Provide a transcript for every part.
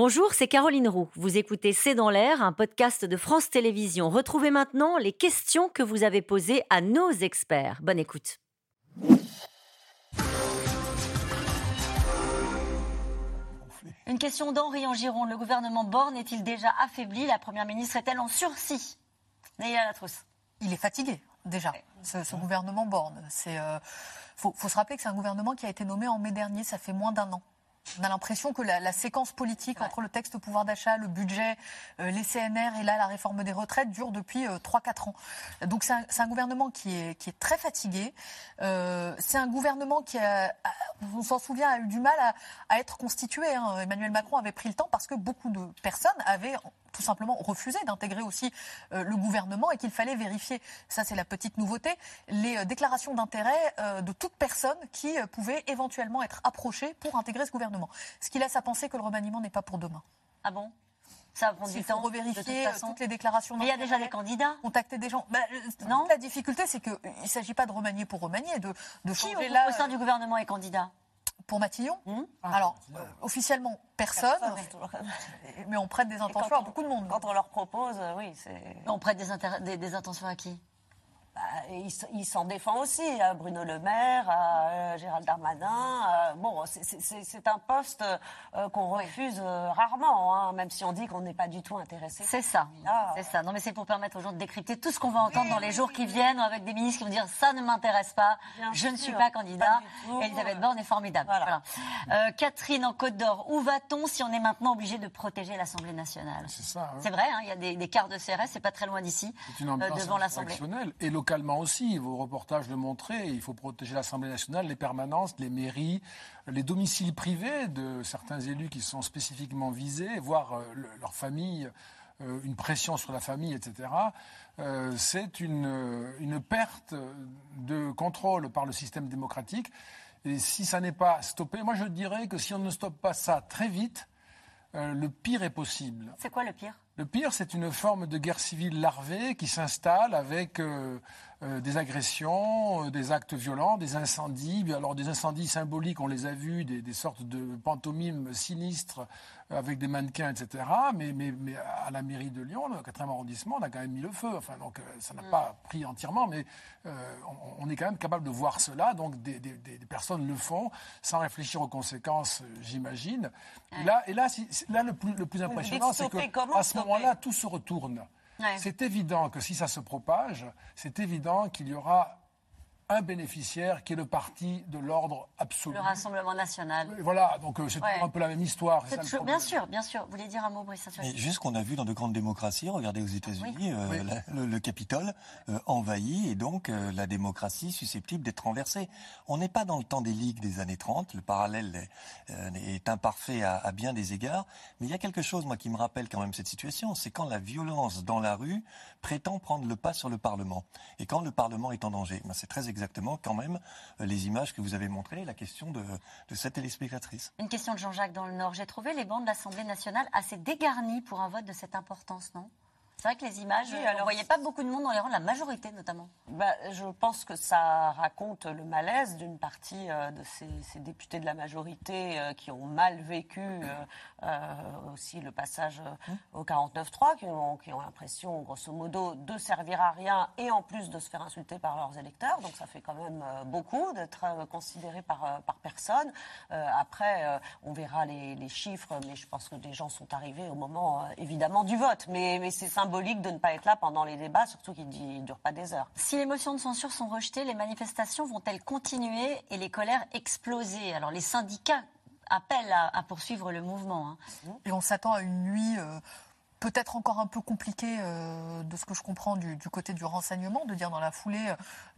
Bonjour, c'est Caroline Roux. Vous écoutez C'est dans l'air, un podcast de France Télévisions. Retrouvez maintenant les questions que vous avez posées à nos experts. Bonne écoute. Une question d'Henri en Gironde. Le gouvernement Borne est-il déjà affaibli? La Première ministre est-elle en sursis? Naïla Latrousse. Il est fatigué, déjà, ce, gouvernement Borne. Il euh, faut, faut se rappeler que c'est un gouvernement qui a été nommé en mai dernier, ça fait moins d'un an. On a l'impression que la, séquence politique entre le texte pouvoir d'achat, le budget, euh, les CNR et là la réforme des retraites dure depuis 3-4 euh, ans. Donc c'est un, gouvernement qui est, qui est très fatigué. Euh, c'est un gouvernement qui, a, on s'en souvient, a eu du mal à, être constitué. Hein. Emmanuel Macron avait pris le temps parce que beaucoup de personnes avaient tout simplement refusé d'intégrer aussi le gouvernement et qu'il fallait vérifier, ça c'est la petite nouveauté, les déclarations d'intérêt de toute personne qui pouvait éventuellement être approchée pour intégrer ce gouvernement. Ce qui laisse à penser que le remaniement n'est pas pour demain. Ah bon? Ça va prendre du temps. revérifier euh, toutes les déclarations. Mais il y a déjà des candidats. Contacter des gens. Bah, euh, non? La difficulté, c'est qu'il ne s'agit pas de remanier pour remanier, de, de Qui au, au sein du gouvernement est candidat pour Matillon hmm ah, Alors, euh, officiellement, personne, mais on prête des intentions à beaucoup de monde. Quand on leur propose, oui, c'est... On prête des, des intentions à qui? Bah, il, s'en défend aussi, à Bruno Le Maire, à euh, Gérald Darmanin. bon, c'est un poste euh, qu'on refuse euh, rarement, hein, même si on dit qu'on n'est pas du tout intéressé. C'est ça, c'est ça. Non, mais c'est pour permettre aux gens de décrypter tout ce qu'on va entendre dans les jours qui viennent, avec des ministres qui vont dire ça ne m'intéresse pas, je ne suis pas candidat. Elisabeth Borne est formidable. Catherine en Côte d'Or, où va-t-on si on est maintenant obligé de protéger l'Assemblée nationale? C'est ça. Hein. C'est vrai, hein, il y a des, des quarts de CRS, c'est pas très loin d'ici, devant l'Assemblée. Et localement aussi. Vos reportages le montraient. Il faut protéger l'Assemblée nationale, les permanences, les mairies, les domiciles privés de certains élus qui sont spécifiquement visés, voire euh, leur famille, euh, une pression sur la famille, etc. Euh, c'est une, une perte de contrôle par le système démocratique. Et si ça n'est pas stoppé, moi je dirais que si on ne stoppe pas ça très vite, le pire est possible. C'est quoi le pire? Le pire, c'est une forme de guerre civile larvée qui s'installe avec euh, des agressions, euh, des actes violents, des incendies. Alors des incendies symboliques, on les a vus, des, sortes de pantomimes sinistres euh, avec des mannequins, etc. Mais, mais, mais, à la mairie de Lyon, le 4e arrondissement, on a quand même mis le feu. Enfin, donc ça n'a mm. pas pris entièrement, mais on, est quand même capable de voir cela. Donc des, personnes le font sans réfléchir aux conséquences, j'imagine. Et là, et là, là le, plus, le plus impressionnant, c'est qu'à ce moment-là, tout se retourne. C'est évident que si ça se propage, c'est évident qu'il y aura un bénéficiaire qui est le parti de l'ordre absolu. Le Rassemblement national. voilà, donc euh, c'est un peu la même histoire. bien sûr, bien sûr. Vous voulez dire un mot, Brice Juste qu'on a vu dans de grandes démocraties, regardez aux États-Unis, euh, le, Capitole euh, envahi et donc la démocratie susceptible d'être renversée. On n'est pas dans le temps des ligues des années 30, le parallèle est, imparfait à, à, bien des égards, mais il y a quelque chose, moi, qui me rappelle quand même cette situation, c'est quand la violence dans la rue prétend prendre le pas sur le Parlement. Et quand le Parlement est en danger. Ben, c'est très exactement quand même euh, les images que vous avez montrées, la question de, de cette téléspectatrice. Une question de Jean-Jacques dans le Nord. J'ai trouvé les bancs de l'Assemblée nationale assez dégarnis pour un vote de cette importance, non? C'est vrai que les images, on ne voyait pas beaucoup de monde dans les rangs la majorité notamment. Bah, je pense que ça raconte le malaise d'une partie euh, de ces, députés de la majorité euh, qui ont mal vécu euh, aussi le passage au 49-3, qui ont, qui ont l'impression, grosso modo, de servir à rien et en plus de se faire insulter par leurs électeurs. Donc ça fait quand même beaucoup d'être considéré par, par personne. après, on verra les, les, chiffres, mais je pense que des gens sont arrivés au moment évidemment du vote. Mais, mais c'est symbolique de ne pas être là pendant les débats, surtout qu'ils ne durent pas des heures. Si les motions de censure sont rejetées, les manifestations vont-elles continuer et les colères exploser? Alors les syndicats appellent à, poursuivre le mouvement. Hein. Et on s'attend à une nuit... Euh, peut-être encore un peu compliquée euh, de ce que je comprends du, côté du renseignement, de dire dans la foulée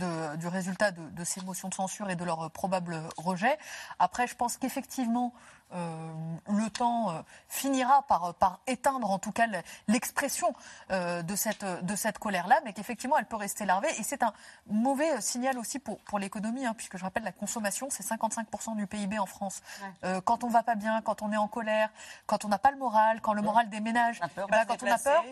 euh, du résultat de, de, ces motions de censure et de leur probable rejet. Après, je pense qu'effectivement, euh, le temps euh, finira par, par éteindre en tout cas l'expression euh, de cette, de cette colère-là, mais qu'effectivement elle peut rester larvée. Et c'est un mauvais signal aussi pour, pour l'économie, hein, puisque je rappelle la consommation, c'est 55% du PIB en France. quand on va pas bien, quand on est en colère, quand on n'a pas le moral, quand le moral des ménages, quand on a peur,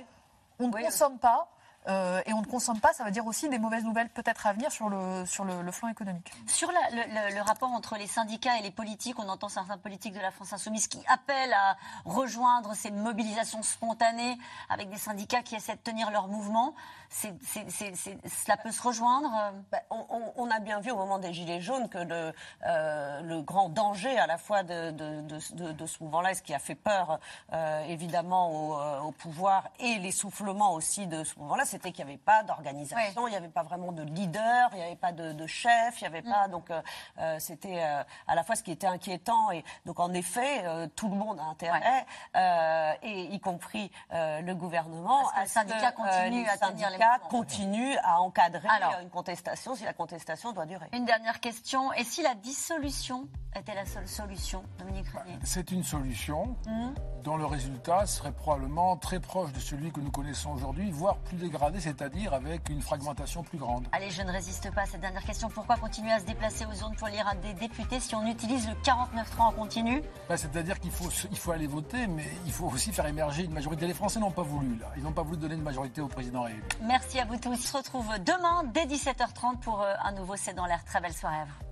on ne consomme pas. Euh, et on ne consomme pas, ça veut dire aussi des mauvaises nouvelles peut-être à venir sur le, sur le, flanc économique. Sur le, rapport entre les syndicats et les politiques, on entend certains politiques de la France insoumise qui appellent à rejoindre ces mobilisations spontanées avec des syndicats qui essaient de tenir leur mouvement. cela peut se rejoindre bah, on, a bien vu au moment des Gilets jaunes que le, euh, le grand danger à la fois de, de, ce mouvement-là, ce qui a fait peur euh, évidemment au, au, pouvoir et l'essoufflement aussi de ce mouvement-là, c'était qu'il n'y avait pas d'organisation, il n'y avait pas vraiment de leader, il n'y avait pas de, chef, il n'y avait pas. Mm. Donc, euh, euh, c'était euh, à la fois ce qui était inquiétant. Et donc, en effet, tout le monde a intérêt, et y compris le gouvernement, à ce que continue à syndicats continuent à encadrer une contestation si la contestation doit durer. Une dernière question. Et si la dissolution était la seule solution, Dominique Régnier? C'est une solution mm. dont le résultat serait probablement très proche de celui que nous connaissons aujourd'hui, voire plus dégradé c'est-à-dire avec une fragmentation plus grande. Allez, je ne résiste pas à cette dernière question. Pourquoi continuer à se déplacer aux zones pour lire à des députés si on utilise le 49.3 en continu? Bah, C'est-à-dire qu'il faut, il faut aller voter, mais il faut aussi faire émerger une majorité. Les Français n'ont pas voulu, là. Ils n'ont pas voulu donner une majorité au président réélu. Merci à vous tous. On se retrouve demain dès 17h30 pour euh, un nouveau C'est dans l'air. Très belle soirée à vous.